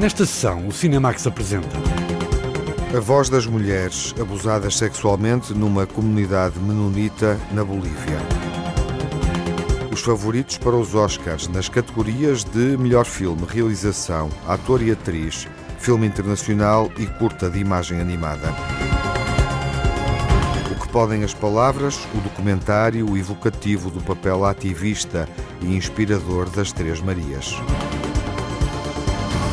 Nesta sessão, o Cinemax apresenta. A voz das mulheres abusadas sexualmente numa comunidade menonita na Bolívia. Os favoritos para os Oscars nas categorias de melhor filme, realização, ator e atriz, filme internacional e curta de imagem animada. O que podem as palavras, o documentário evocativo do papel ativista e inspirador das Três Marias.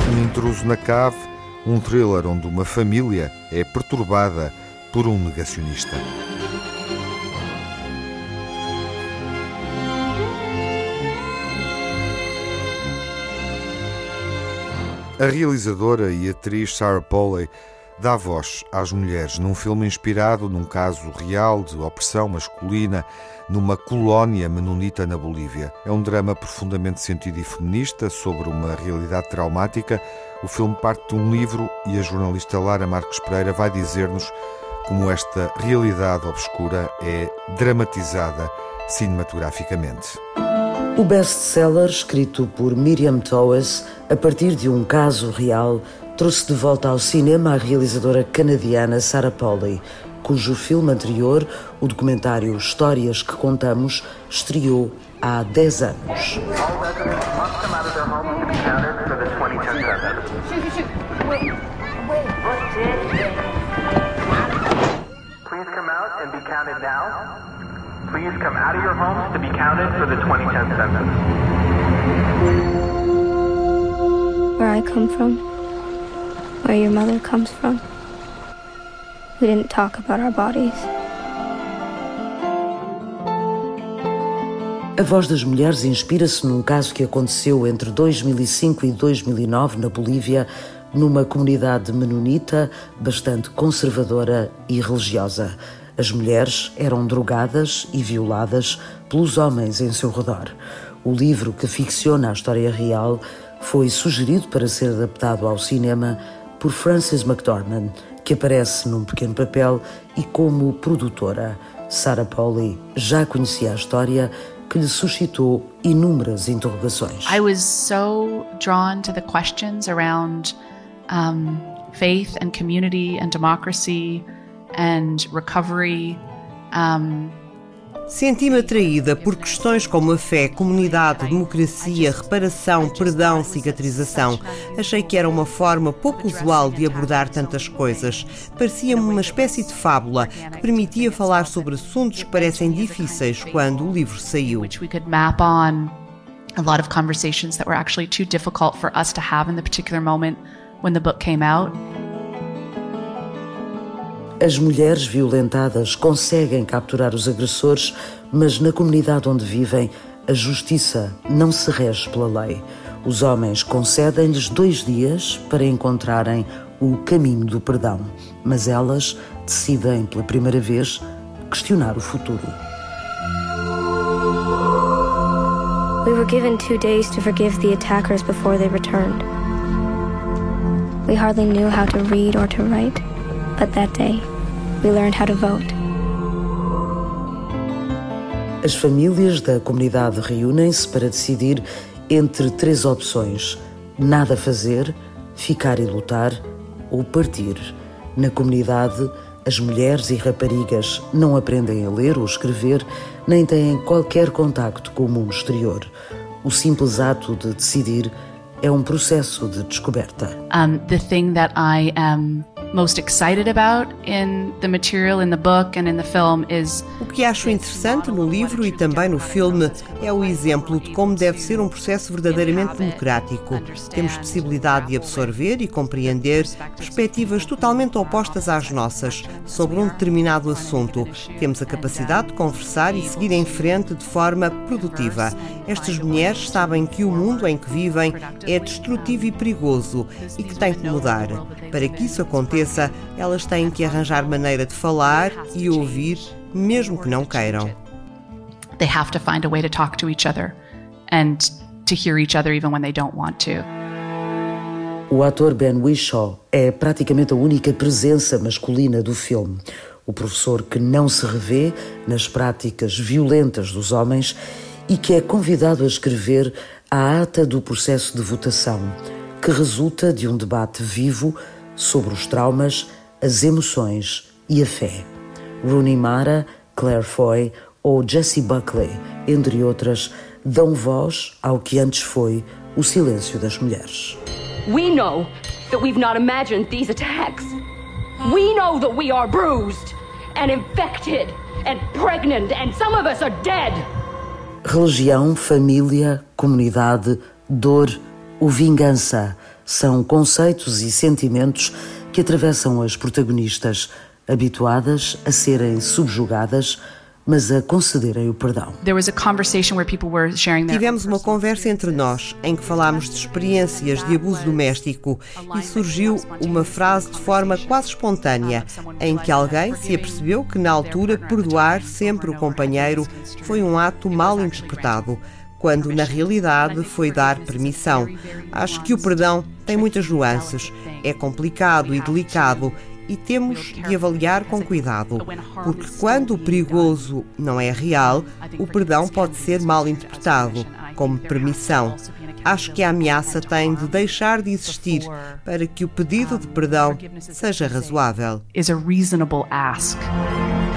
Um intruso na cave, um thriller onde uma família é perturbada por um negacionista. A realizadora e atriz Sarah Polley dá voz às mulheres num filme inspirado num caso real de opressão masculina numa colónia menonita na Bolívia. É um drama profundamente sentido e feminista sobre uma realidade traumática. O filme parte de um livro e a jornalista Lara Marques Pereira vai dizer-nos como esta realidade obscura é dramatizada cinematograficamente. O best-seller, escrito por Miriam Towes, a partir de um caso real, trouxe de volta ao cinema a realizadora canadiana Sarah Polley, cujo filme anterior, o documentário Histórias que Contamos, estreou há 10 anos. Please come out and be counted now. Please come out of your homes to be counted for the 2010 census. Where I come from, where your mother comes from, we didn't talk about our bodies. A Voz das Mulheres inspira-se num caso que aconteceu entre 2005 e 2009 na Bolívia, numa comunidade menonita bastante conservadora e religiosa. As mulheres eram drogadas e violadas pelos homens em seu redor. O livro que ficciona a história real foi sugerido para ser adaptado ao cinema por Frances McDormand, que aparece num pequeno papel e como produtora. Sarah Polley já conhecia a história que lhe suscitou inúmeras interrogações. I was so drawn to the questions around um, faith and community and democracy and recovery. Um, Senti-me atraída por questões como a fé, comunidade, democracia, reparação, perdão, cicatrização. Achei que era uma forma pouco usual de abordar tantas coisas. Parecia-me uma espécie de fábula que permitia falar sobre assuntos que parecem difíceis quando o livro saiu. A lot of conversations that were actually too difficult for us to have in the particular moment when the book came out. As mulheres violentadas conseguem capturar os agressores, mas na comunidade onde vivem, a justiça não se rege pela lei. Os homens concedem-lhes dois dias para encontrarem o caminho do perdão, mas elas decidem pela primeira vez questionar o futuro. We were given two days to forgive the attackers before they returned. We hardly knew how to read or to write. But that day, we learned how to vote. As famílias da comunidade reúnem-se para decidir entre três opções: nada fazer, ficar e lutar ou partir. Na comunidade, as mulheres e raparigas não aprendem a ler ou escrever, nem têm qualquer contacto com o mundo exterior. O simples ato de decidir é um processo de descoberta. Um, the thing that I am most excited about in the material in the book and in the film is O que acho interessante no livro e também no filme é o exemplo de como deve ser um processo verdadeiramente democrático. Temos possibilidade de absorver e compreender perspectivas totalmente opostas às nossas sobre um determinado assunto. Temos a capacidade de conversar e seguir em frente de forma produtiva. Estas mulheres sabem que o mundo em que vivem é destrutivo e perigoso e que tem que mudar. Para que isso aconteça, elas têm que arranjar maneira de falar e ouvir, mesmo que não queiram. They have to find a way to talk to each other and to hear each other even when they don't want to. O ator Ben Whishaw é praticamente a única presença masculina do filme. O professor que não se revê nas práticas violentas dos homens e que é convidado a escrever a ata do processo de votação, que resulta de um debate vivo sobre os traumas, as emoções e a fé. Rooney Mara, Claire Foy ou Jessie Buckley, entre outras, dão voz ao que antes foi o silêncio das mulheres. We know that we've not imagined these attacks. We know that we are bruised and infected and pregnant and some of us are dead. Religião, família, comunidade, dor ou vingança são conceitos e sentimentos que atravessam as protagonistas, habituadas a serem subjugadas mas a concederem o perdão. Tivemos uma conversa entre nós em que falámos de experiências de abuso doméstico e surgiu uma frase de forma quase espontânea em que alguém se apercebeu que na altura perdoar sempre o companheiro foi um ato mal interpretado quando na realidade foi dar permissão. Acho que o perdão tem muitas nuances, é complicado e delicado e temos de avaliar com cuidado, porque quando o perigoso não é real, o perdão pode ser mal interpretado como permissão. Acho que a ameaça tem de deixar de existir para que o pedido de perdão seja razoável. Is a reasonable ask.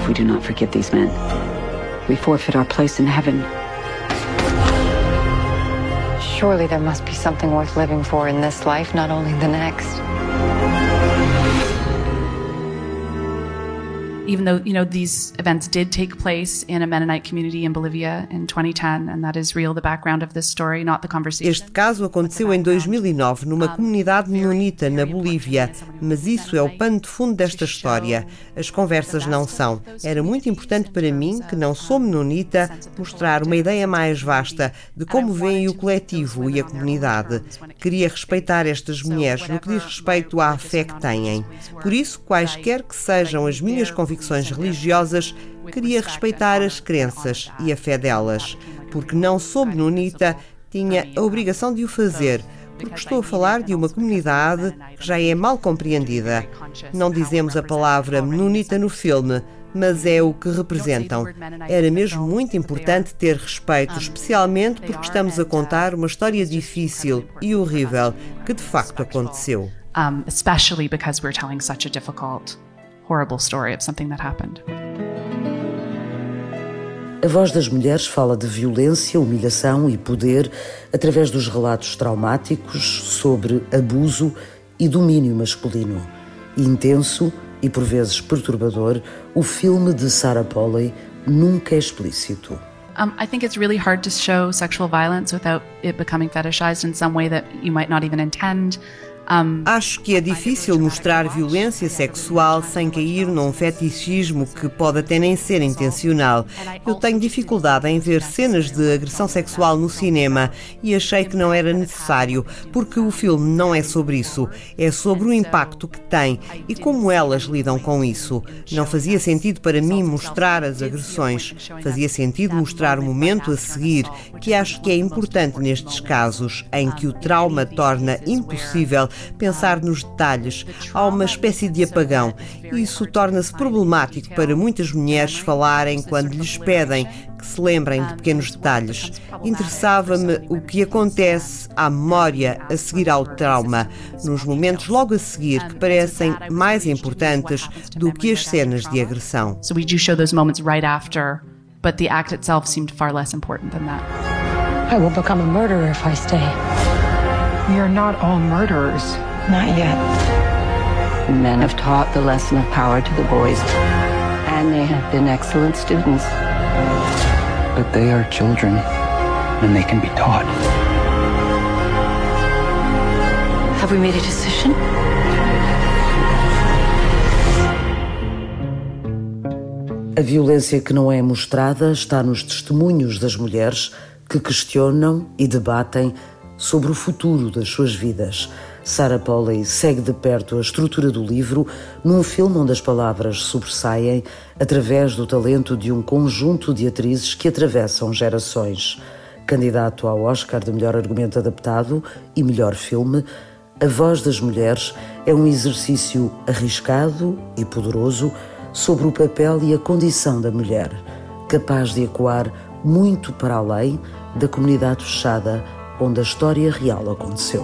If we do not forgive these men, we forfeit our place in heaven. Surely there must be something worth living for in this life, not only the next. Even though you know these events did take place in a Mennonite community in Bolivia in 2010 and that is real the background of this story not the conversation. Este caso aconteceu em 2009 numa comunidade mennonita na Bolívia, mas isso é o pano de fundo desta história. As conversas não são. Era muito importante para mim, que não sou mennonita, mostrar uma ideia mais vasta de como veem o coletivo e a comunidade. Queria respeitar estas mulheres no que diz respeito à fé que têm. Por isso, quaisquer que sejam as minhas conversas convicções religiosas, queria respeitar as crenças e a fé delas, porque não sou menonita, tinha a obrigação de o fazer porque estou a falar de uma comunidade que já é mal compreendida. Não dizemos a palavra menonita no filme, mas é o que representam. Era mesmo muito importante ter respeito, especialmente porque estamos a contar uma história difícil e horrível que de facto aconteceu. Um, especially because we're telling such a difficult horrible story of something that happened. A Voz das Mulheres fala de violência, humilhação e poder através dos relatos traumáticos sobre abuso e domínio masculino. Intenso e por vezes perturbador, o filme de Sarah Polley nunca é explícito. Um, I think it's really hard to show sexual violence without it becoming fetishized in some way that you might not even intend. Acho que é difícil mostrar violência sexual sem cair num fetichismo que pode até nem ser intencional. Eu tenho dificuldade em ver cenas de agressão sexual no cinema e achei que não era necessário, porque o filme não é sobre isso. É sobre o impacto que tem e como elas lidam com isso. Não fazia sentido para mim mostrar as agressões. Fazia sentido mostrar o momento a seguir, que acho que é importante nestes casos em que o trauma torna impossível pensar nos detalhes. Há uma espécie de apagão. Isso torna-se problemático para muitas mulheres falarem quando lhes pedem que se lembrem de pequenos detalhes. Interessava-me o que acontece à memória a seguir ao trauma, nos momentos logo a seguir que parecem mais importantes do que as cenas de agressão. So we do show those moments right after, but the act itself seemed far less important than that. I will become a murderer if I stay. We are not all murderers. Not yet. Men have taught the lesson of power to the boys, and they have been excellent students. But they are children, and they can be taught. Have we made a decision? A violência que não é mostrada está nos testemunhos das mulheres que questionam e debatem sobre o futuro das suas vidas. Sarah Polley segue de perto a estrutura do livro num filme onde as palavras sobressaem através do talento de um conjunto de atrizes que atravessam gerações. Candidato ao Oscar de melhor argumento adaptado e melhor filme, A Voz das Mulheres é um exercício arriscado e poderoso sobre o papel e a condição da mulher, capaz de ecoar muito para além da comunidade fechada onde a história real aconteceu.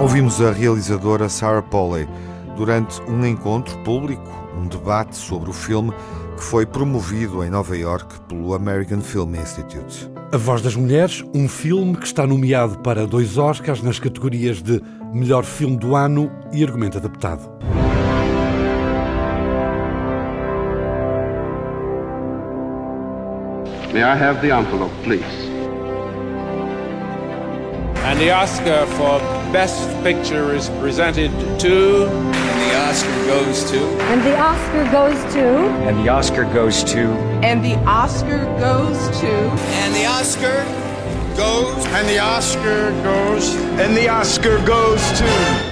Ouvimos a realizadora Sarah Polley durante um encontro público, um debate sobre o filme que foi promovido em Nova York pelo American Film Institute. A Voz das Mulheres, um filme que está nomeado para dois Oscars nas categorias de Melhor Filme do Ano e Argumento Adaptado. May I have the envelope, please? And the Oscar for Best Picture is presented to. And the Oscar goes to. And the Oscar goes to. And the Oscar goes to. And the Oscar goes to. And the Oscar goes. And the Oscar goes. And the Oscar goes to.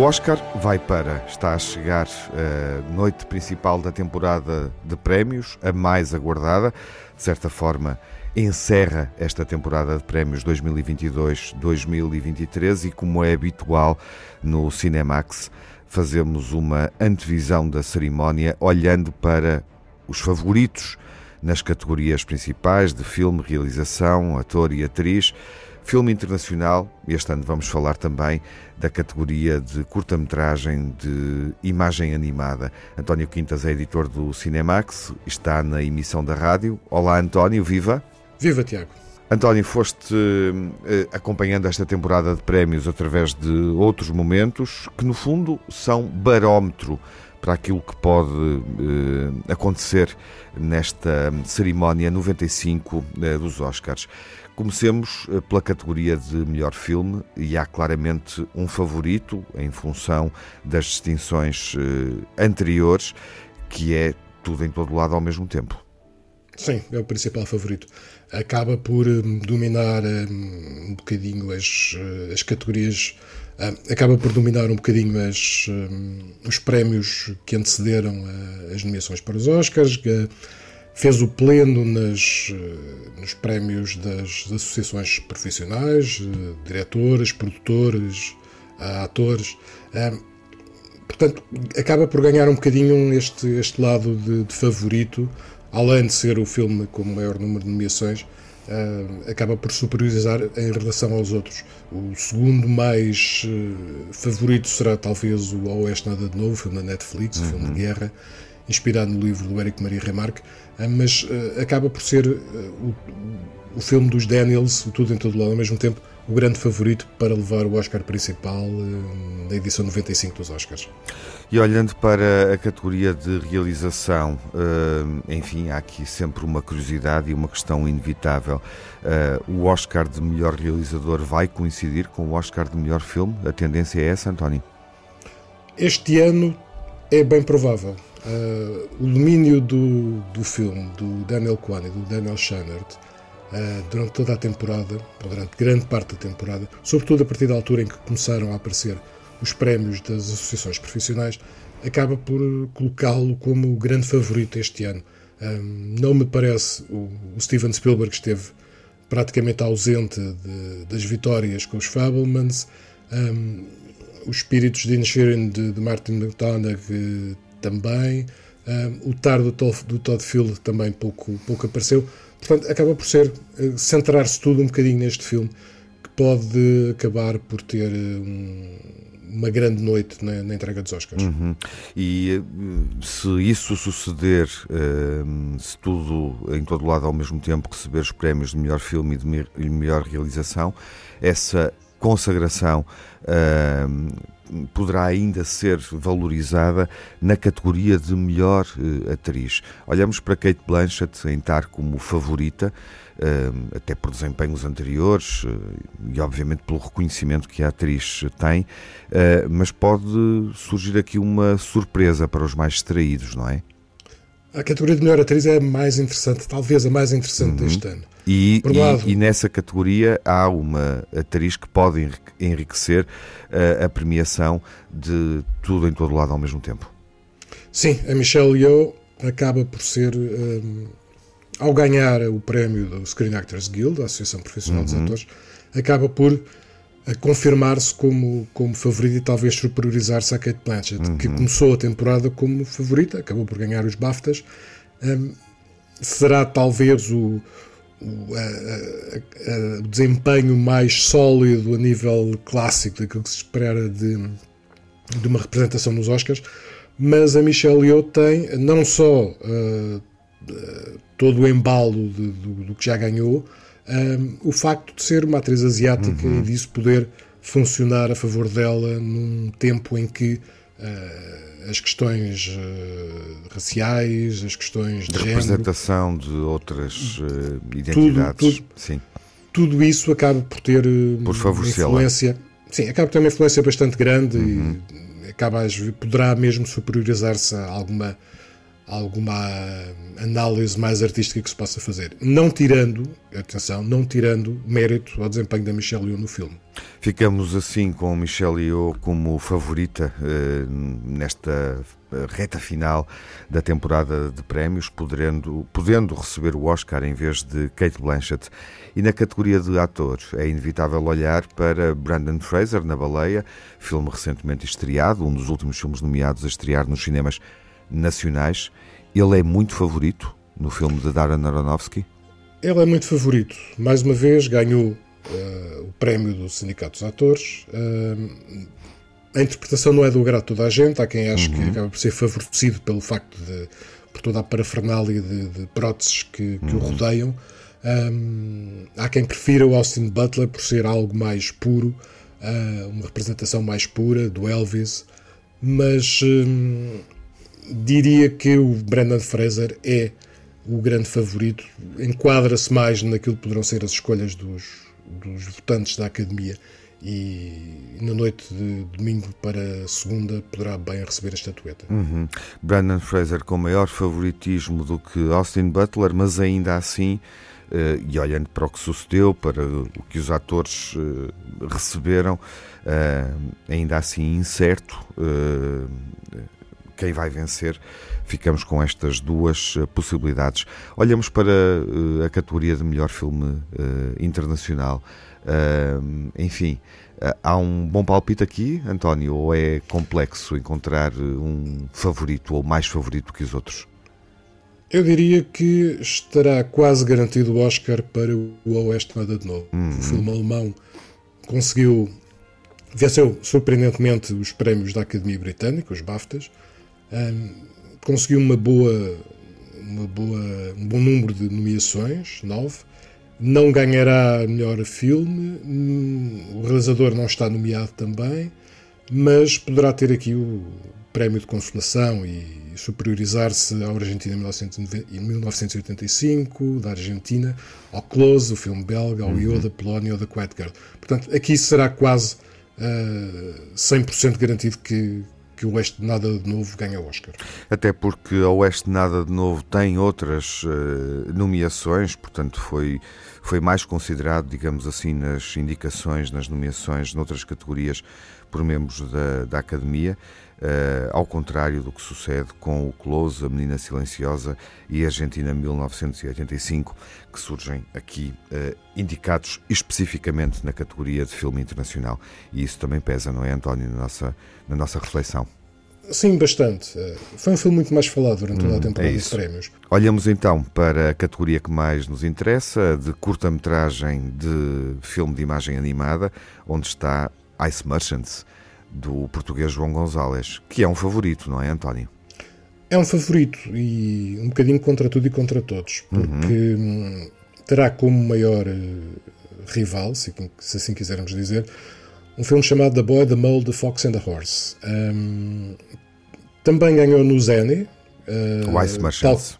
O Oscar vai para, está a chegar a noite principal da temporada de prémios, a mais aguardada, de certa forma encerra esta temporada de prémios 2022-2023 e como é habitual no Cinemax, fazemos uma antevisão da cerimónia olhando para os favoritos nas categorias principais de filme, realização, ator e atriz. Filme internacional, este ano vamos falar também da categoria de curta-metragem de imagem animada. António Quintas é editor do Cinemax, está na emissão da rádio. Olá, António, viva! Viva, Tiago! António, foste eh, acompanhando esta temporada de prémios através de outros momentos que, no fundo, são barómetro para aquilo que pode eh, acontecer nesta cerimónia 95 eh, dos Oscars. Comecemos eh, pela categoria de melhor filme e há claramente um favorito em função das distinções eh, anteriores, que é tudo em todo lado ao mesmo tempo. Sim, é o principal favorito. Acaba por um, dominar um, bocadinho as, eh, as categorias, acaba por dominar um bocadinho as, os prémios que antecederam as nomeações para os Oscars. Fez o pleno nas, nos prémios das associações profissionais, diretores, produtores, atores. Portanto, acaba por ganhar um bocadinho este, este lado de, de favorito, além de ser o filme com o maior número de nomeações, acaba por superiorizar em relação aos outros. O segundo mais favorito será talvez o Oeste Nada de Novo, filme da Netflix, o filme de guerra, inspirado no livro do Eric Maria Remarque, mas acaba por ser o, o filme dos Daniels, o Tudo em Todo Lado, ao mesmo tempo, o grande favorito para levar o Oscar principal na edição 95 dos Oscars. E olhando para a categoria de realização, enfim, há aqui sempre uma curiosidade e uma questão inevitável. O Oscar de melhor realizador vai coincidir com o Oscar de melhor filme? A tendência é essa, António? Este ano é bem provável. Uh, o domínio do, do filme, do Daniel Kwan e do Daniel Scheinert, uh, durante toda a temporada, durante grande parte da temporada, sobretudo a partir da altura em que começaram a aparecer os prémios das associações profissionais, acaba por colocá-lo como o grande favorito este ano. Um, não me parece o, o, Steven Spielberg esteve praticamente ausente de, das vitórias com os Fablemans. Um, os espíritos de Inisherin de, de Martin McDonagh também. O tar do, do Todd Field também pouco, pouco apareceu. Portanto, acaba por ser uh, centrar-se tudo um bocadinho neste filme que pode acabar por ter um, uma grande noite na, na entrega dos Oscars. Uhum. E se isso suceder, uh, se tudo em todo lado ao mesmo tempo receber os prémios de melhor filme e de melhor realização, essa consagração uh, poderá ainda ser valorizada na categoria de melhor uh, atriz. Olhamos para Kate Blanchett em estar como favorita, uh, até por desempenhos anteriores e, obviamente, pelo reconhecimento que a atriz tem, mas pode surgir aqui uma surpresa para os mais distraídos, não é? A categoria de melhor atriz é a mais interessante, talvez a mais interessante uhum. deste ano. E, e, e, nessa categoria há uma atriz que pode enriquecer uh, a premiação de tudo em todo lado ao mesmo tempo. Sim, a Michelle Yeoh acaba por ser, um, ao ganhar o prémio do Screen Actors Guild, da Associação Profissional uhum. dos Atores, acaba por confirmar-se como, como favorita e talvez superiorizar-se à Kate Blanchett, uhum. que começou a temporada como favorita, acabou por ganhar os BAFTAs. Um, será talvez o, o, a, a, a, o, desempenho mais sólido a nível clássico daquilo que se espera de, de uma representação nos Oscars, mas a Michelle Yeoh tem não só uh, todo o embalo de, do, do, que já ganhou, um, o facto de ser uma atriz asiática uhum. e disso poder funcionar a favor dela num tempo em que uh, as questões uh, raciais, as questões de, de representação de outras uh, identidades, tudo, tudo, sim. tudo isso acaba por ter por uma influência, sim, acaba por ter uma influência bastante grande uhum. e acaba poderá mesmo superiorizar-se a alguma alguma análise mais artística que se possa fazer. Não tirando, atenção, não tirando mérito ao desempenho da Michelle Yeoh no filme. Ficamos assim com Michelle Yeoh como favorita eh, nesta reta final da temporada de prémios, podendo, podendo receber o Oscar em vez de Kate Blanchett. E na categoria de ator, é inevitável olhar para Brandon Fraser, na Baleia, filme recentemente estreado, um dos últimos filmes nomeados a estrear nos cinemas nacionais. Ele é muito favorito no filme de Darren Aronofsky? Ele é muito favorito. Mais uma vez ganhou uh, o prémio do Sindicato dos Atores. Uh, a interpretação não é do agrado de toda a gente. Há quem ache uhum. que acaba por ser favorecido pelo facto de por toda a parafernália de, de próteses que, que uhum. o rodeiam. Um, há quem prefira o Austin Butler por ser algo mais puro, uh, uma representação mais pura do Elvis, mas um, diria que o Brandon Fraser é o grande favorito, enquadra-se mais naquilo que poderão ser as escolhas dos, dos votantes da Academia e na noite de domingo para segunda poderá bem receber a estatueta. Uhum. Brandon Fraser com maior favoritismo do que Austin Butler, mas ainda assim, uh, e olhando para o que sucedeu, para o que os atores uh, receberam, uh, ainda assim incerto quem vai vencer. Ficamos com estas duas eh, possibilidades. Olhamos para uh, a categoria de melhor filme uh, internacional. Enfim, há um bom palpite aqui, António, ou é complexo encontrar um favorito ou mais favorito que os outros? Eu diria que estará quase garantido o Oscar para o Oeste Nada de Novo. Uhum. O filme alemão conseguiu, venceu surpreendentemente os prémios da Academia Britânica, os BAFTAs, um, conseguiu uma boa, uma boa, um bom número de nomeações, nove. Não ganhará melhor filme, hum, o realizador não está nomeado também, mas poderá ter aqui o prémio de consolação e superiorizar-se à Argentina em 1985, da Argentina, ao Close, o filme belga, ao Io, uhum. da Polónia ou da Quiet Girl. Portanto, aqui será quase uh, 100% garantido que, que o Oeste Nada de Novo ganha Oscar. Até porque o Oeste Nada de Novo tem outras uh, nomeações, portanto foi, foi mais considerado, digamos assim, nas indicações, nas nomeações, noutras categorias, por membros da, da Academia. Uh, ao contrário do que sucede com o Close, A Menina Silenciosa e a Argentina 1985, que surgem aqui uh, indicados especificamente na categoria de filme internacional. E isso também pesa, não é, António, na nossa, na nossa reflexão? Sim, bastante. Eh, foi um filme muito mais falado durante toda a hum, temporada é de prémios. Olhamos então para a categoria que mais nos interessa, de curta-metragem de filme de imagem animada, onde está Ice Merchants, do português João Gonzalez, que é um favorito, não é, António? É um favorito e um bocadinho contra tudo e contra todos, porque uhum. terá como maior eh, rival, se, assim quisermos dizer, um filme chamado The Boy, The Mole, The Fox and the Horse. Um, também ganhou no Zenny. Uh, o Ice Marshals.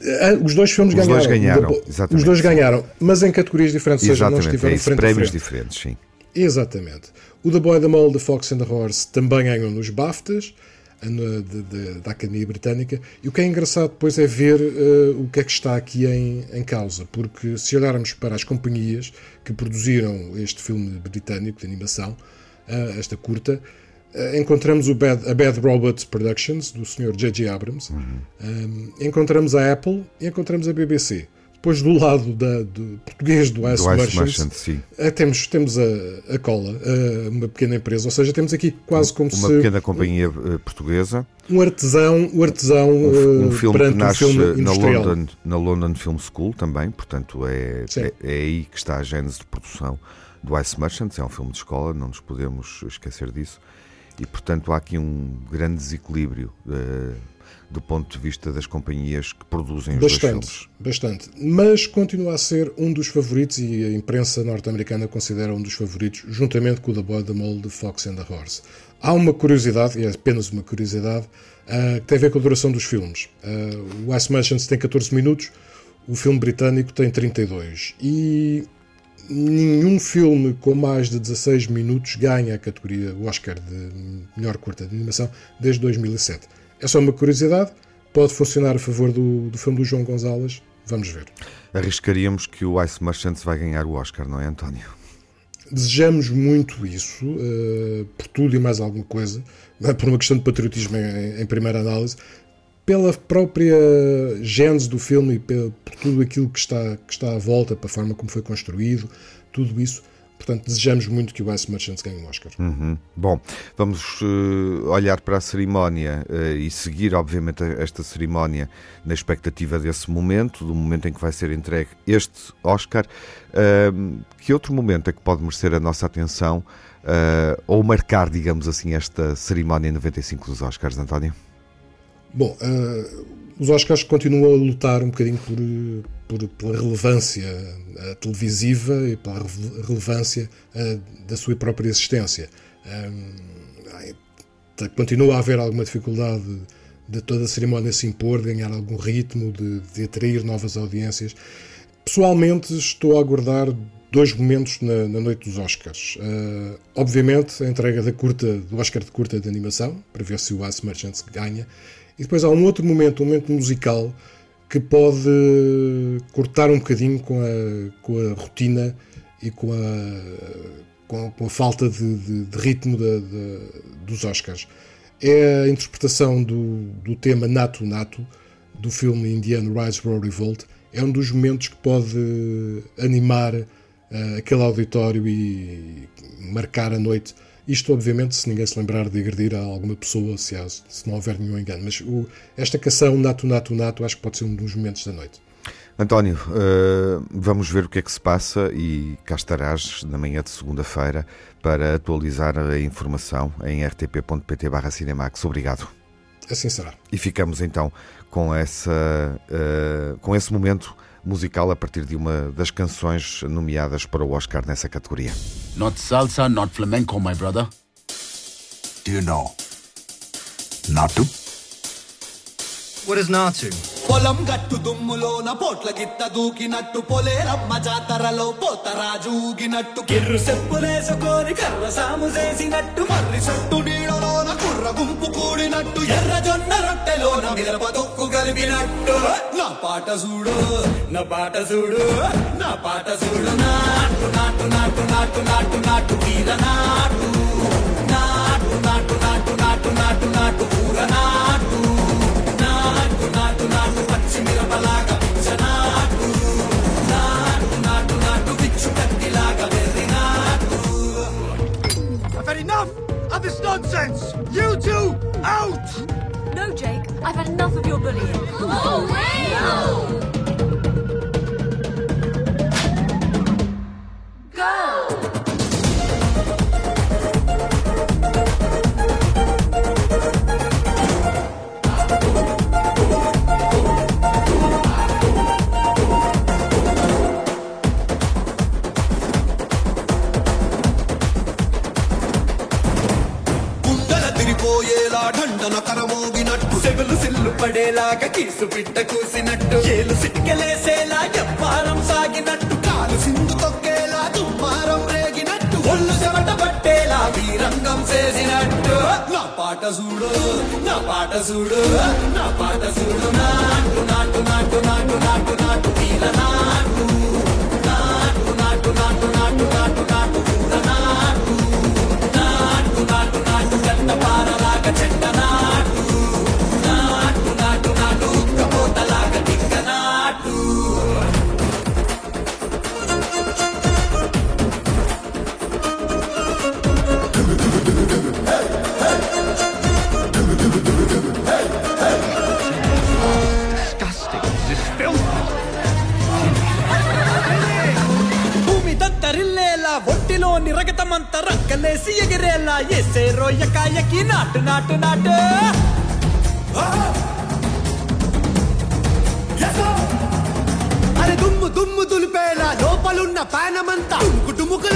Uh, os dois filmes os ganharam. Dois ganharam exatamente. Os dois ganharam, mas em categorias diferentes, ou seja, não estiveram é frente prémios diferentes, sim. Exatamente. O The Boy, The Mole, The Fox and the Horse também ganhou nos BAFTAs. de, de, da Academia Britânica. E o que é engraçado depois é ver uh, o que é que está aqui em, em causa, porque se olharmos para as companhias que produziram este filme britânico de animação, uh, esta curta, uh, encontramos Bad, a Bad Robots Productions, do Sr. J.J. Abrams, uhum. um, encontramos a Apple e encontramos a BBC. Depois, do lado da, do português do Ice, do Ice Merchants, uh, temos, temos a, a Cola, uh, uma pequena empresa, ou seja, temos aqui quase como uma se... Uma pequena companhia uh, portuguesa. Um artesão, um artesão um, um filme que nasce um filme na, London, na London Film School também, portanto é, é, é, aí que está a gênese de produção do Ice Merchants, é um filme de escola, não nos podemos esquecer disso. E, portanto, há aqui um grande desequilíbrio do ponto de vista das companhias que produzem os bastante, filmes. Bastante, mas continua a ser um dos favoritos e a imprensa norte-americana considera um dos favoritos, juntamente com o The Boy, The Mole, The Fox and the Horse. Há uma curiosidade, e é apenas uma curiosidade, uh, que tem a ver com a duração dos filmes. Uh, o Ice Merchants tem 14 minutos, o filme britânico tem 32. E nenhum filme com mais de 16 minutos ganha a categoria Oscar de melhor curta de animação desde 2007. É só uma curiosidade, pode funcionar a favor do, do filme do João Gonzalez. Vamos ver. Arriscaríamos que o Ice Merchants vai ganhar o Oscar, não é, António? Desejamos muito isso, uh, por tudo e mais alguma coisa, é por uma questão de patriotismo em, em primeira análise, pela própria gênese do filme e por tudo aquilo que está, que está à volta, para a forma como foi construído, tudo isso Portanto, desejamos muito que o Ice Merchants ganhe um Oscar. Uhum. Bom, vamos uh, olhar para a cerimónia uh, e seguir, obviamente, esta cerimónia na expectativa desse momento, do momento em que vai ser entregue este Oscar. Uh, que outro momento é que pode merecer a nossa atenção ou marcar, digamos assim, esta cerimónia 95 dos Oscars, António? Bom, os Oscars continuam a lutar um bocadinho por, por pela relevância uh, televisiva e pela relevância uh, da sua própria existência. Continua a haver alguma dificuldade de toda a cerimónia se impor, de ganhar algum ritmo, de, de atrair novas audiências. Pessoalmente, estou a aguardar dois momentos na, na noite dos Oscars. Uh, obviamente, a entrega da curta, do Oscar de curta de animação, para ver se o Ice Merchants ganha, e depois há um outro momento, um momento musical, que pode cortar um bocadinho com a, com a rotina e com a, com a, com a falta de, de, de ritmo de, dos Oscars. É a interpretação do, do tema Nato Nato, do filme indiano Rise Roar Revolt. É um dos momentos que pode animar uh, aquele auditório e marcar a noite isto, obviamente, se ninguém se lembrar de agredir a alguma pessoa, se, há, se não houver nenhum engano. Mas o, esta canção, Nato, Nato, Nato, acho que pode ser um dos momentos da noite. António, uh, vamos ver o que é que se passa e cá estarás na manhã de segunda-feira para atualizar a informação em rtp.pt barra Cinemax. Obrigado. Assim será. E ficamos então com, essa, uh, com esse momento musical a partir de uma das canções nomeadas para o Oscar nessa categoria. Not salsa, not flamenco, my brother. Do you know? Natu? What is Natu? పొలం గట్టు దుమ్ములోన పోట్ల గిత్త దూకినట్టు పొలేరమ్మ జాతరలో పోతరాజు ఊగినట్టు. కిర్రు చెప్పులేసుకొని కర్ర సాము చేసినట్టు మర్రి చెట్టు నీడలోన కుర్ర గుంపు కూడినట్టు ఎర్ర జొన్న రొట్టెలోన మిరప దొక్కు కలిపినట్టు. నా పాట చూడు నా పాట చూడు నా పాట చూడు. నాటు నాటు నాటు నాటు నాటు నాటు వీరనా Oh, way! No! కీసు పిట్ట కూసినట్టు ఏలు సిటికెలేసేలా ఎవ్వారం సాగినట్టు కాలు సింధు తొక్కేలా దుమ్మారం రేగినట్టు ఒళ్ళు చెమట పట్టేలా వీరంగం చేసినట్టు నా పాట చూడు నా పాట చూడు నా పాట చూడు నాటు నాటు నాటు నాటు నాటు నాటు వీర నాటు నాటు నాటు నాటు నాటు నాటు నాటు ఊర నాటు నాటు నాటు నాటు చెత్త పారలాగా చెట్ట రోయకాయకి నాటు నాటు నాటు. అరే దుమ్ము దుమ్ము దులిపేలా లోపలున్న పానమంతా డుముకు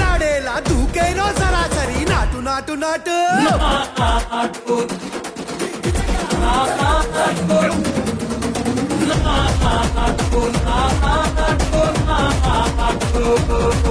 దూకేనో సరాసరి నాటు నాటు నాటు. Na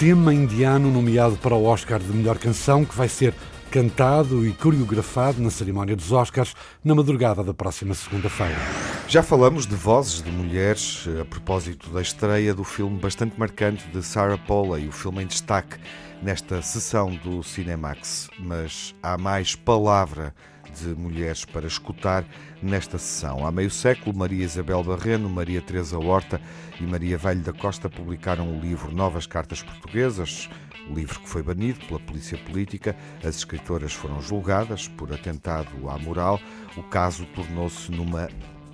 tema indiano nomeado para o Oscar de melhor canção, que vai ser cantado e coreografado na cerimónia dos Oscars na madrugada da próxima segunda-feira. Já falamos de vozes de mulheres a propósito da estreia do filme bastante marcante de Sarah Polley, o filme em destaque nesta sessão do Cinemax, mas há mais palavra de mulheres para escutar nesta sessão. Há meio século, Maria Isabel Barreno, Maria Teresa Horta e Maria Velho da Costa publicaram o livro Novas Cartas Portuguesas, o livro que foi banido pela polícia política. As escritoras foram julgadas por atentado à moral. O caso tornou-se numa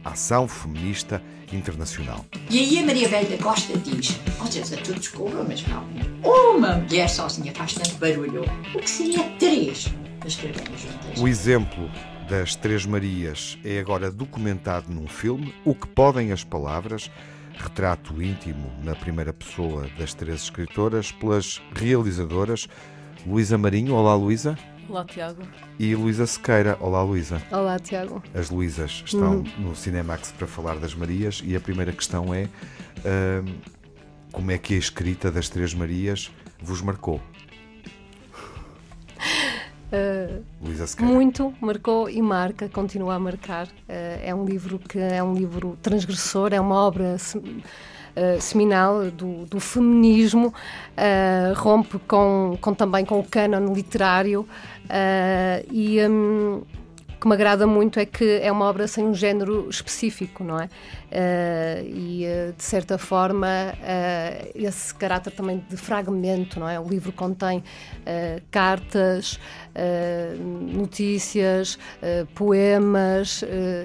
ação feminista internacional. E aí a Maria Velha da Costa diz: Vocês a todos desculpa, mas não. Uma mulher sozinha faz tanto barulho. O que seria três? Escrevemos juntas. O exemplo das Três Marias é agora documentado num filme, O que Podem as Palavras, retrato íntimo na primeira pessoa das três escritoras, pelas realizadoras Luísa Marinho. Olá, Luísa. Olá, Tiago. E Luísa Sequeira. Olá, Luísa. Olá, Tiago. As Luísas estão no Cinemax para falar das Marias e a primeira questão é hum, como é que a escrita das Três Marias vos marcou? Uh, muito marcou e marca, continua a marcar. Uh, é um livro que é um livro transgressor, é uma obra se- uh, seminal do, do feminismo, rompe com, com também com o cânon literário. E um, que me agrada muito é que é uma obra sem um género específico, não é? Uh, e uh, de certa forma uh, esse caráter também de fragmento, não é? O livro contém uh, cartas, notícias, poemas,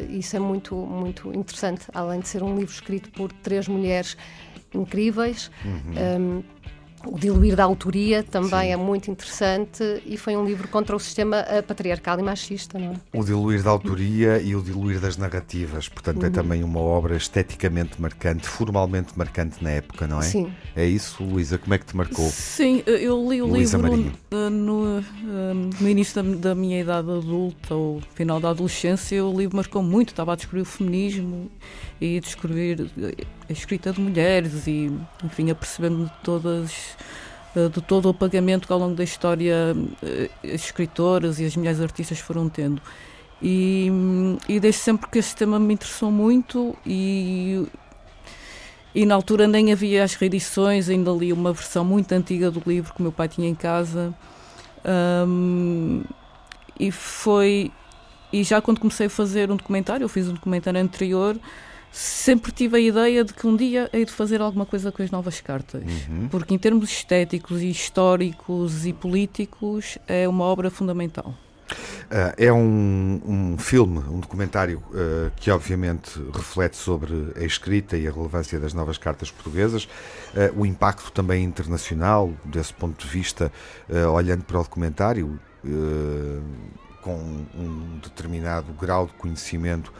isso é muito muito interessante, além de ser um livro escrito por três mulheres incríveis. Um, o diluir da autoria também Sim. é muito interessante e foi um livro contra o sistema eh, patriarcal e machista, não é? O diluir da autoria e o diluir das narrativas, portanto é uhum. é também uma obra esteticamente marcante, formalmente marcante na época, não é? Sim. É isso, Luísa, como é que te marcou? Sim, eu li o Luísa livro no, eh, no, eh, no, início da, da, minha idade adulta, ou final da adolescência, o livro marcou muito, estava a descobrir o feminismo e a descobrir escrita de mulheres e, enfim, a perceber-me de todas eh, de todo o pagamento que ao longo da história eh, as escritoras e as mulheres artistas foram tendo. E, e desde sempre que este tema me interessou muito e, e na altura nem havia as reedições, ainda li uma versão muito antiga do livro que meu pai tinha em casa. Um, e foi. E já quando comecei a fazer um documentário, eu fiz um documentário anterior, sempre tive a ideia de que um dia hei de fazer alguma coisa com as novas cartas. Uhum. Porque, em termos estéticos e históricos e políticos, é uma obra fundamental. Uh, é um, um, filme, um documentário uh, que obviamente reflete sobre a escrita e a relevância das novas cartas portuguesas, uh, o impacto também internacional desse ponto de vista, olhando para o documentário, com um determinado grau de conhecimento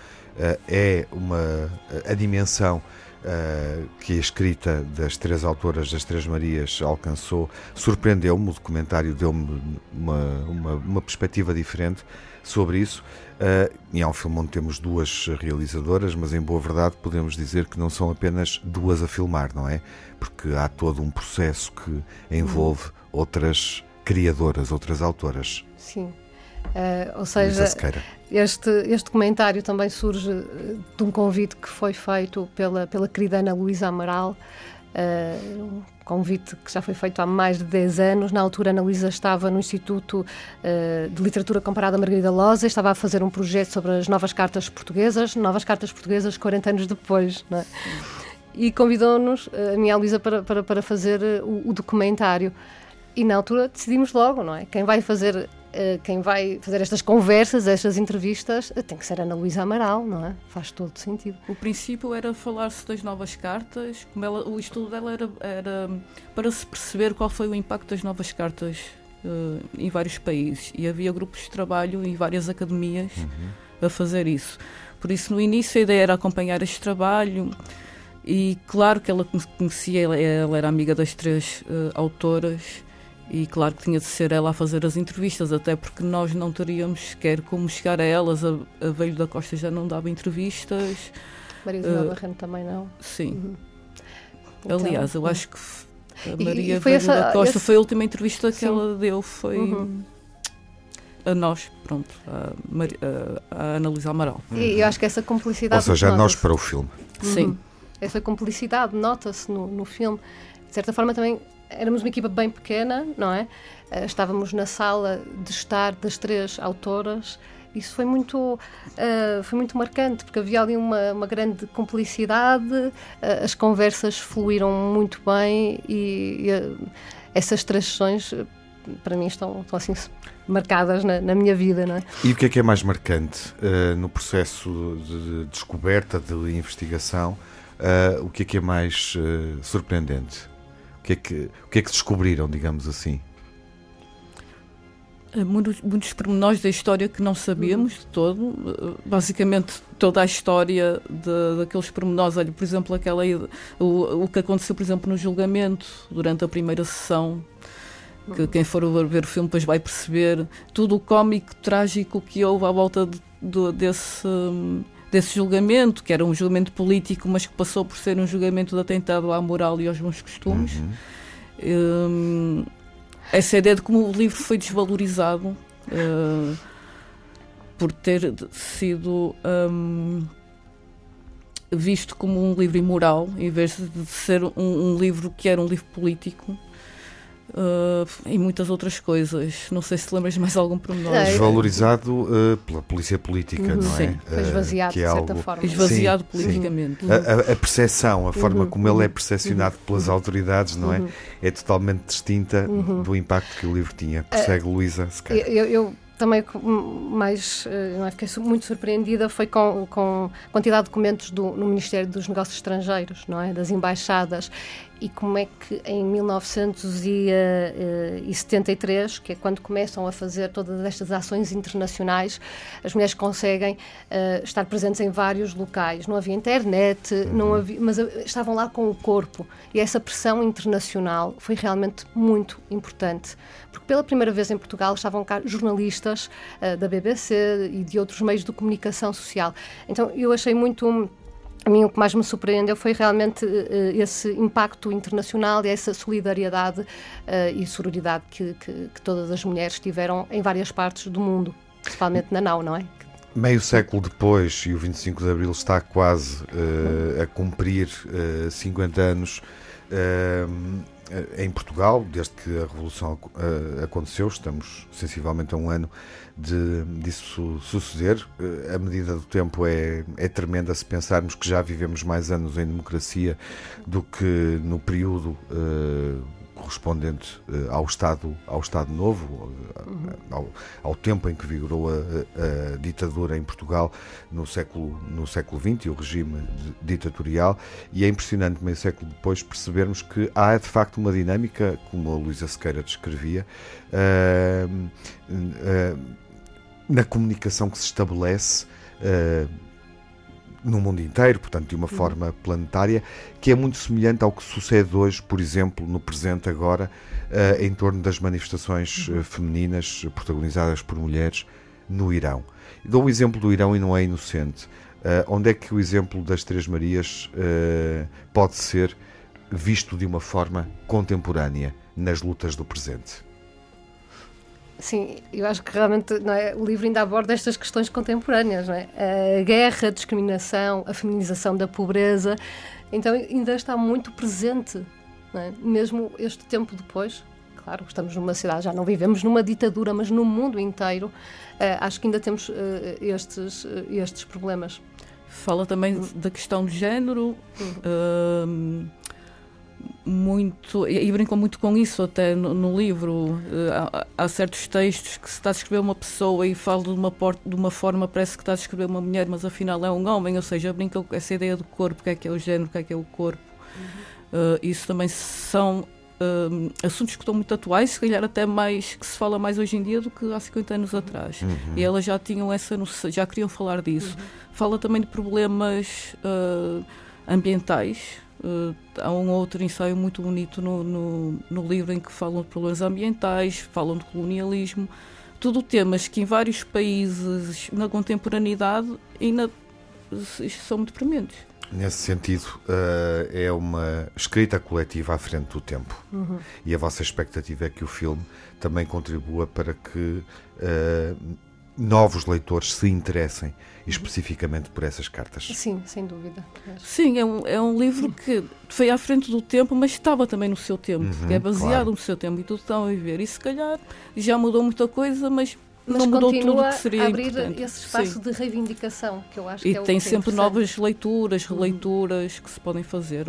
é uma a dimensão Uh, que a escrita das três autoras, das Três Marias, alcançou, surpreendeu-me. O documentário deu-me uma, uma, uma, perspectiva diferente sobre isso. Uh, e é um filme onde temos duas realizadoras, mas em boa verdade podemos dizer que não são apenas duas a filmar, não é? Porque há todo um processo que envolve outras criadoras, outras autoras. Sim. Uh, ou seja, este, este documentário também surge eh, de um convite que foi feito pela, pela querida Ana Luísa Amaral, uh, um convite que já foi feito há mais de 10 anos. Na altura, Ana Luísa estava no Instituto uh, de Literatura Comparada Margarida Loza, estava a fazer um projeto sobre as novas cartas portuguesas, novas cartas portuguesas 40 anos depois. É? E convidou-nos, a minha Luísa, para, para, para fazer o, o documentário. E na altura decidimos logo, não é? Quem vai fazer quem vai fazer estas conversas, estas entrevistas, eh, tem que ser Ana Luísa Amaral, não é? Faz todo sentido. O princípio era falar-se das novas cartas, como ela, o estudo dela era, era para se perceber qual foi o impacto das novas cartas uh, em vários países. E havia grupos de trabalho em várias academias uhum. a fazer isso. Por isso, no início, a ideia era acompanhar este trabalho. E claro que ela conhecia, ela, ela era amiga das três uh, autoras e claro que tinha de ser ela a fazer as entrevistas, até porque nós não teríamos sequer como chegar a elas. A, a Velho da Costa já não dava entrevistas. Maria Isabel uh, Barreno também não. Sim. Uhum. Então, Aliás, eu uhum. acho que a Maria Velho essa, da Costa esse... foi a última entrevista que Sim. ela deu, foi uhum. a nós, pronto, a, Maria, a, a Ana Luísa Amaral. E eu acho que essa cumplicidade. Ou seja, a nós para o filme. Sim. Uhum. Essa cumplicidade nota-se no, no filme. De certa forma, também éramos uma equipa bem pequena, não é? Uh, estávamos na sala de estar das três autoras. Isso foi muito, uh, foi muito marcante, porque havia ali uma, uma grande cumplicidade, uh, as conversas fluíram muito bem e, e essas três sessões, para mim, estão, estão assim marcadas na, na, minha vida. Não é? E o que é que é mais marcante no processo de descoberta, de investigação? o que é que é mais surpreendente? O que é que, o que, é que descobriram, digamos assim? Eh, muitos, muitos pormenores da história que não sabíamos de todo. Eh, basicamente, toda a história de, daqueles pormenores. Olha, por exemplo, aquela, o, o que aconteceu, por exemplo, no julgamento, durante a primeira sessão. Que quem for ver o filme depois vai perceber tudo o cómico, trágico que houve à volta de, de, desse, desse julgamento, que era um julgamento político, mas que passou por ser um julgamento de atentado à moral e aos bons costumes. Uhum. Um, essa ideia de como o livro foi desvalorizado uh, por ter sido um, visto como um livro imoral, em vez de ser um, um livro que era um livro político. Uh, e muitas outras coisas. Não sei se lembras de mais algum pormenor. Desvalorizado uh, pela polícia política, uhum. não é? Sim, foi esvaziado, que é de certa algo... forma. Esvaziado sim, politicamente. Sim. A, a, percepção, a forma uhum. como ele é uhum. percepcionado uhum. pelas autoridades, não é? Uhum. É totalmente distinta uhum. do impacto que o livro tinha. Persegue uh, Luísa, se calhar. Eu, eu também mais não é, fiquei muito surpreendida foi com, com a quantidade de documentos do, no Ministério dos Negócios Estrangeiros, não é, das embaixadas e como é que em 1973, que é quando começam a fazer todas estas ações internacionais, as mulheres conseguem uh, estar presentes em vários locais. Não havia internet, não uhum. havia, mas estavam lá com o corpo. E essa pressão internacional foi realmente muito importante. Porque pela primeira vez em Portugal estavam cá jornalistas uh, da BBC e de outros meios de comunicação social. Então eu achei muito a mim o que mais me surpreendeu foi realmente uh, esse impacto internacional e essa solidariedade uh, e sororidade que, que, que, todas as mulheres tiveram em várias partes do mundo, principalmente na NAU, não é? Meio século depois, e o 25 de Abril está quase uh, a cumprir 50 anos, em Portugal, desde que a Revolução aconteceu, estamos sensivelmente a um ano de, disso suceder. A medida do tempo é, é tremenda se pensarmos que já vivemos mais anos em democracia do que no período uh, correspondente uh, ao Estado ao Estado Novo, uhum. ao, ao, tempo em que vigorou a, a, ditadura em Portugal no século no século XX, o regime ditatorial, e é impressionante meio século depois percebermos que há de facto uma dinâmica, como a Luísa Sequeira descrevia. Uh, na comunicação que se estabelece uh, no mundo inteiro, portanto, de uma uhum. forma planetária, que é muito semelhante ao que sucede hoje, por exemplo, no presente agora, uh, em torno das manifestações uh, femininas protagonizadas por mulheres no Irão. Dou o exemplo do Irão e não é inocente. onde é que o exemplo das Três Marias pode ser visto de uma forma contemporânea nas lutas do presente? Sim, eu acho que realmente é, o livro ainda aborda estas questões contemporâneas, não é? A guerra, a discriminação, a feminização da pobreza, então ainda está muito presente, é? mesmo este tempo depois. Claro, estamos numa cidade, já não vivemos numa ditadura, mas no mundo inteiro, uh, acho que ainda temos uh, estes, uh, estes problemas. Fala também da questão de género. Uhum muito e brincam muito com isso até no, no livro eh, há, há, certos textos que se está a descrever uma pessoa e fala de uma, de uma forma parece que está a descrever uma mulher mas afinal é um homem ou seja brincam com essa ideia do corpo o que é que é o género o que é que é o corpo uhum. uh, isso também são uh, assuntos que estão muito atuais se calhar até mais que se fala mais hoje em dia do que há 50 anos atrás uhum. e elas já tinham essa já queriam falar disso uhum. fala também de problemas uh, ambientais Uh, há um outro ensaio muito bonito no, no, no, livro em que falam de problemas ambientais, falam de colonialismo, tudo temas que em vários países na contemporaneidade ainda são muito prementes. Nesse sentido, uh, é uma escrita coletiva à frente do tempo. Uhum. E a vossa expectativa é que o filme também contribua para que uh, novos leitores se interessem especificamente por essas cartas. Sim, sem dúvida. Sim, é um, é um livro que foi à frente do tempo, mas estava também no seu tempo, uhum, é baseado claro. no seu tempo e tudo estão a viver. E se calhar já mudou muita coisa, mas mas não mudou tudo que seria a abrir importante. esse espaço Sim. de reivindicação que eu acho e que é o tem sempre novas leituras, uhum. releituras que se podem fazer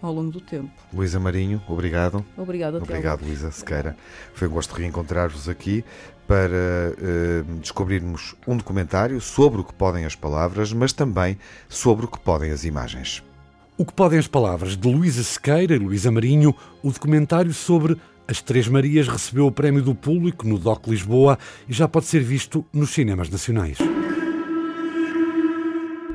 ao longo do tempo. Luísa Marinho, obrigado. Obrigada, Obrigado, Luísa Sequeira. Foi um gosto de reencontrar-vos aqui para uh, descobrirmos um documentário sobre o que podem as palavras, mas também sobre o que podem as imagens. O que podem as palavras de Luísa Sequeira e Luísa Marinho, o documentário sobre as Três Marias recebeu o prémio do público no DOC Lisboa e já pode ser visto nos cinemas nacionais.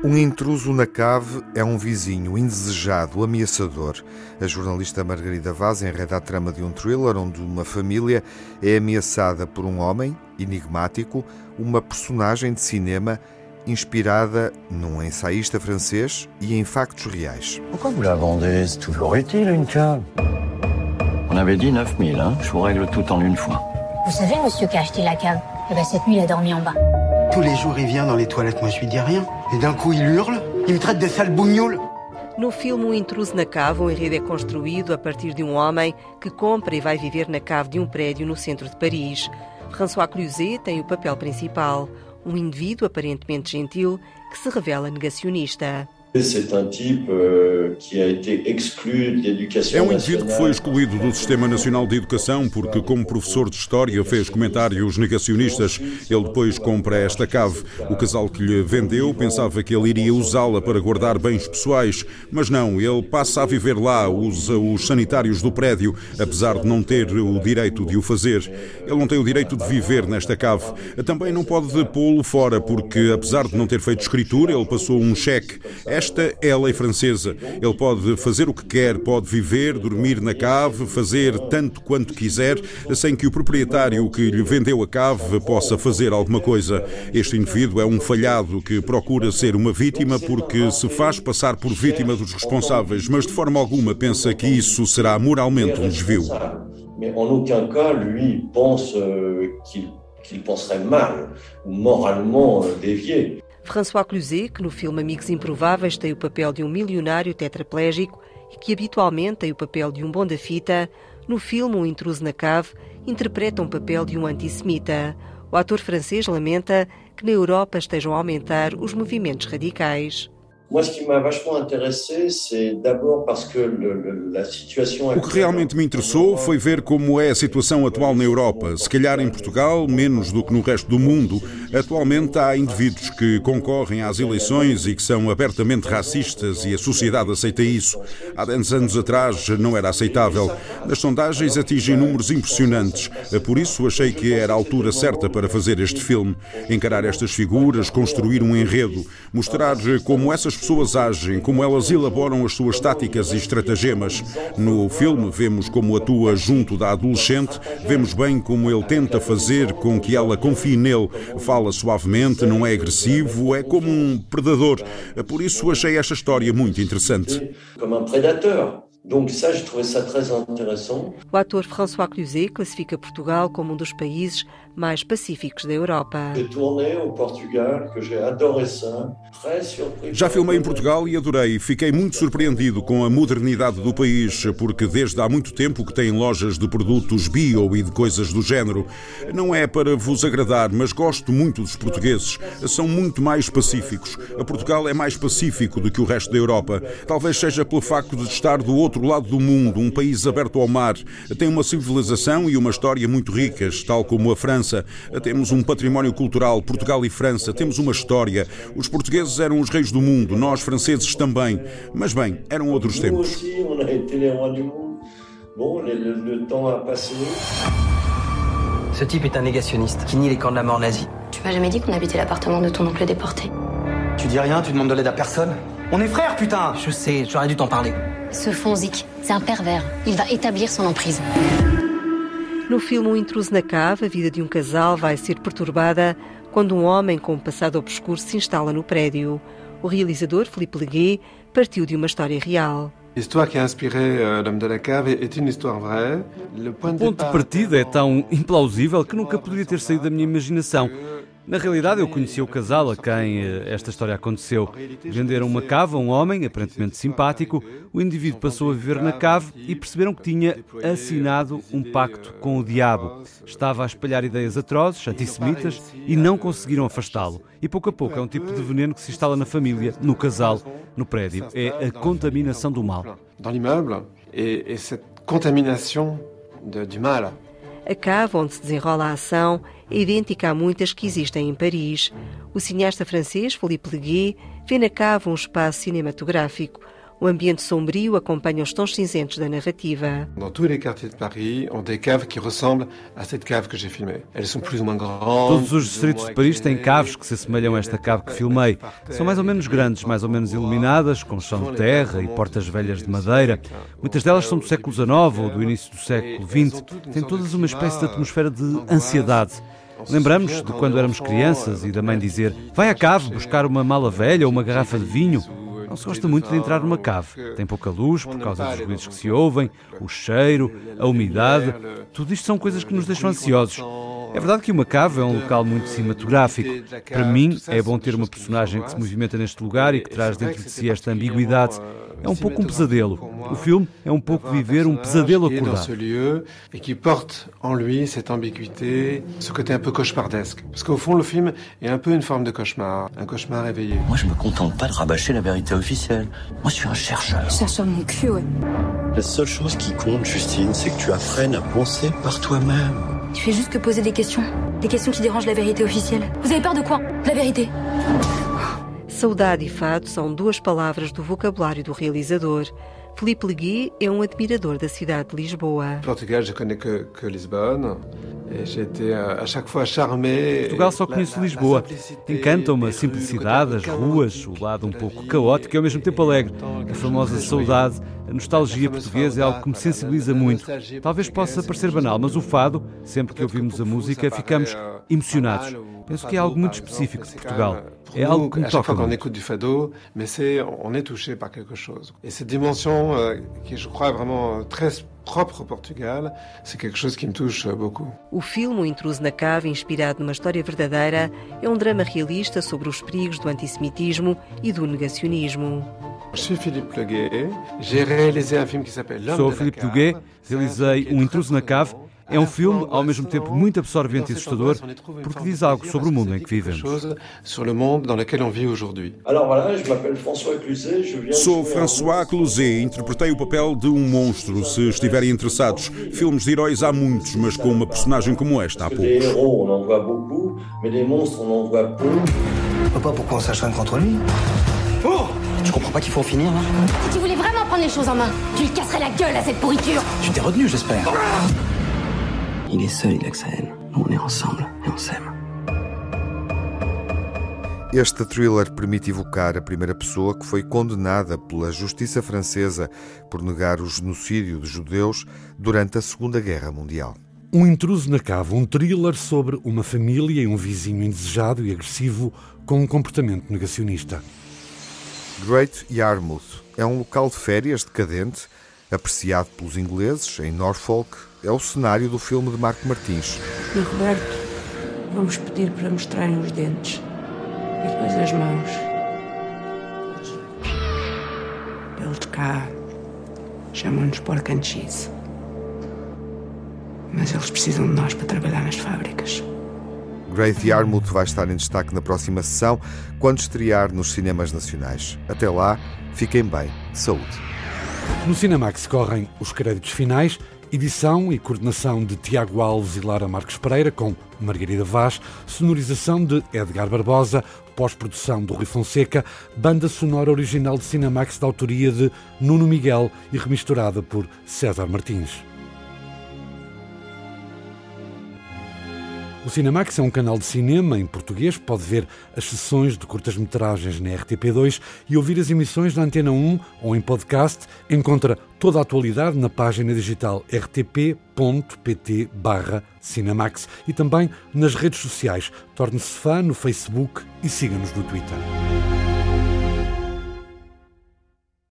Um intruso na cave é um vizinho indesejado, ameaçador. A jornalista Margarida Vaz enreda a trama de um thriller onde uma família é ameaçada por um homem enigmático, uma personagem de cinema inspirada num ensaísta francês e em factos reais. Pourquoi vous la vendez C'est toujours utile une cave. On avait dit 9000, hein Je vous règle tout en une fois. Vous savez, monsieur qui a acheté la cave Eh bien, cette nuit, il a dormi en bas. Tous les jours, il vient dans les toilettes, moi je lui dis rien. Et d'un coup, il hurle, il me traite de sale bougnoule. No filme O Intruso na Cave, o enredo é construído a partir de um homem que compra e vai viver na cave de um prédio no centro de Paris. François Cluzet tem o papel principal, um indivíduo aparentemente gentil que se revela negacionista. Euh, é um indivíduo que foi excluído do Sistema Nacional de Educação porque, como professor de História, fez comentários negacionistas. Ele depois compra esta cave. O casal que lhe vendeu pensava que ele iria usá-la para guardar bens pessoais, mas não, ele passa a viver lá, usa os sanitários do prédio, apesar de não ter o direito de o fazer. Ele não tem o direito de viver nesta cave. Também não pode pô-lo fora porque, apesar de não ter feito escritura, ele passou um cheque. Esta é a lei francesa. Ele pode fazer o que quer, pode viver, dormir na cave, fazer tanto quanto quiser, sem que o proprietário que lhe vendeu a cave possa fazer alguma coisa. Este indivíduo é um falhado que procura ser uma vítima porque se faz passar por vítima dos responsáveis, mas de forma alguma pensa que isso será moralmente um desvio. Mais en aucun cas, lui, pense euh, mal ou moralement euh. François Cluzet, que no filme Amigos Improváveis tem o papel de um milionário tetraplégico e que habitualmente tem o papel de um bom da fita, no filme Um Intruso na Cave, interpreta um papel de um antissemita. O ator francês lamenta que na Europa estejam a aumentar os movimentos radicais. O que realmente me interessou foi ver como é a situação atual na Europa. Se calhar em Portugal, menos do que no resto do mundo. Atualmente há indivíduos que concorrem às eleições e que são abertamente racistas e a sociedade aceita isso. Há 10 anos atrás não era aceitável. Nas sondagens atingem números impressionantes. Por isso achei que era a altura certa para fazer este filme. Encarar estas figuras, construir um enredo, mostrar como essas pessoas agem, como elas elaboram as suas táticas e estratagemas. No filme, vemos como atua junto da adolescente, vemos bem como ele tenta fazer com que ela confie nele. Fala suavemente, não é agressivo, é como um predador. Por isso achei esta história muito interessante. Como um predador. O ator François Cluzet classifica Portugal como um dos países mais pacíficos da Europa. Já filmei em Portugal e adorei. Fiquei muito surpreendido com a modernidade do país, porque desde há muito tempo que tem lojas de produtos bio e de coisas do género. Não é para vos agradar, mas gosto muito dos portugueses. São muito mais pacíficos. A Portugal é mais pacífico do que o resto da Europa. Talvez seja pelo facto de estar do outro lado do mundo, um país aberto ao mar. Tem uma civilização e uma história muito ricas, tal como a França França. Temos um património cultural, Portugal e França, temos uma história. Os portugueses eram os reis do mundo, nós franceses também. Mas bem, eram outros tempos. Ce type est un négationniste qui nie les camps de la mort nazie. Tu m'as jamais dit qu'on habitait l'appartement de ton oncle déporté. Tu dis rien, tu demandes de l'aide à personne On est frères, putain Je sais, j'aurais dû t'en parler. Ce Fonzik, c'est un pervers. Il va établir son emprise. No filme Um Intruso na Cave, a vida de um casal vai ser perturbada quando um homem com um passado obscuro se instala no prédio. O realizador, Philippe Leguet, partiu de uma história real. L'histoire qui a inspiré euh, L'Homme de la Cave est une histoire vraie. Le point de o ponto de partida é tão implausível que nunca poderia ter saído da minha imaginação. Na realidade, eu conheci o casal a quem eh, esta história aconteceu. Venderam uma cave a um homem, aparentemente simpático. O indivíduo passou a viver na cave e perceberam que tinha assinado um pacto com o diabo. Estava a espalhar ideias atrozes, antissemitas, e não conseguiram afastá-lo. E pouco a pouco é um tipo de veneno que se instala na família, no casal, no prédio. É a contaminação do mal. Dans l'immeuble, et, et cette contamination du mal. A cave onde se desenrola a ação é idêntica a muitas que existem em Paris. O cineasta francês Philippe Leguet vê na cave um espaço cinematográfico. O ambiente sombrio acompanha os tons cinzentos da narrativa. Dans tous les quartiers de Paris, ont des caves qui ressemblent à cette cave que j'ai filmée. Elles sont plus ou moins grandes. Todos os distritos de Paris têm caves que se assemelham a esta cave que filmei. São mais ou menos grandes, mais ou menos iluminadas, com chão de terra e portas velhas de madeira. Muitas delas são do século XIX ou do início do século XX. Têm todas uma espécie de atmosfera de ansiedade. Lembramos de quando éramos crianças e da mãe dizer: Vai à cave buscar uma mala velha ou uma garrafa de vinho. Não se gosta muito de entrar numa cave. Tem pouca luz por causa dos ruídos que se ouvem, o cheiro, a umidade. Tudo isto são coisas que nos deixam ansiosos. É verdade que uma cave é um local muito cinematográfico. Para mim, é bom ter uma personagem que se movimenta neste lugar e que traz dentro de si esta ambiguidade. é um pouco um pesadelo. O filme é um pouco viver um pesadelo acordado. Et qui porte en lui cette ambiguïté, ce côté un peu cauchemardesque. Parce qu'au fond, le film est un peu une forme de cauchemar, un cauchemar réveillé. Moi, je me contente pas de rabâcher la vérité officielle. Moi, je suis un chercheur. Chercheur mon cul, ouais. La seule chose qui compte, Justine, c'est que tu apprennes à penser par toi-même. Tu fais juste que poser des questions. Des questions qui dérangent la vérité officielle. Vous avez peur de quoi De La vérité. Saudade e fado são duas palavras do vocabulário do realizador. Felipe Legui é um admirador da cidade de Lisboa. Portugal, je connais que, que Lisbonne. Chaque fois charmé. Portugal só conheço Lisboa. Encanta-me a simplicidade, as ruas, o lado um pouco caótico e ao mesmo tempo alegre. A famosa saudade, a nostalgia portuguesa é algo que me sensibiliza muito. Talvez possa parecer banal, mas o fado, sempre que ouvimos a música, ficamos emocionados. Penso que é algo muito específico de Portugal. É algo que me toca. Quand on écoute du fado, mais c'est, on est touché par quelque chose. Et cette dimension euh, qui, je crois, est vraiment très propre ao Portugal, c'est quelque chose qui me touche beaucoup. O filme O Intruso na Cave, inspirado numa história verdadeira, é um drama realista sobre os perigos do antissemitismo e do negacionismo. Sou Philippe Leguet, j'ai réalisé un film qui s'appelle Sou Filipe Leguet, realizei Um Intruso na Cave, é um filme ao mesmo tempo muito absorvente e assustador, porque diz algo sobre o mundo em que vivemos. Sou François Cluzet, interpretei o papel de um monstro. Se estiverem interessados, filmes de heróis há muitos, mas com uma personagem como esta há poucos. Pas pourquoi on s'acharne contre lui. Oh Tu comprends pas qu'il faut en finir, là Si tu voulais vraiment prendre les choses en main, tu lui casserais la gueule à cette pourriture. Tu t'es retenu, j'espère. Il est seul, il a que sa haine. Nous, on est ensemble et on s'aime. Este thriller permite evocar a primeira pessoa que foi condenada pela justiça francesa por negar o genocídio de judeus durante a Segunda Guerra Mundial. Um intruso na cave, um thriller sobre uma família e um vizinho indesejado e agressivo com um comportamento negacionista. Great Yarmouth é um local de férias decadente, apreciado pelos ingleses em Norfolk. É o cenário do filme de Marco Martins. E Roberto, vamos pedir para mostrarem os dentes e depois as mãos. Eles cá chamam-nos pork and cheese. Mas eles precisam de nós para trabalhar nas fábricas. Great Yarmouth vai estar em destaque na próxima sessão, quando estrear nos cinemas nacionais. Até lá, fiquem bem. Saúde. No Cinemax correm os créditos finais, edição e coordenação de Tiago Alves e Lara Marques Pereira, com Margarida Vaz, sonorização de Edgar Barbosa, pós-produção do Rui Fonseca, banda sonora original de Cinemax da autoria de Nuno Miguel e remisturada por César Martins. O Cinemax é um canal de cinema em português. Pode ver as sessões de curtas-metragens na RTP2 e ouvir as emissões na Antena 1 ou em podcast. Encontra toda a atualidade na página digital rtp.pt Cinemax e também nas redes sociais. Torne-se fã no Facebook e siga-nos no Twitter.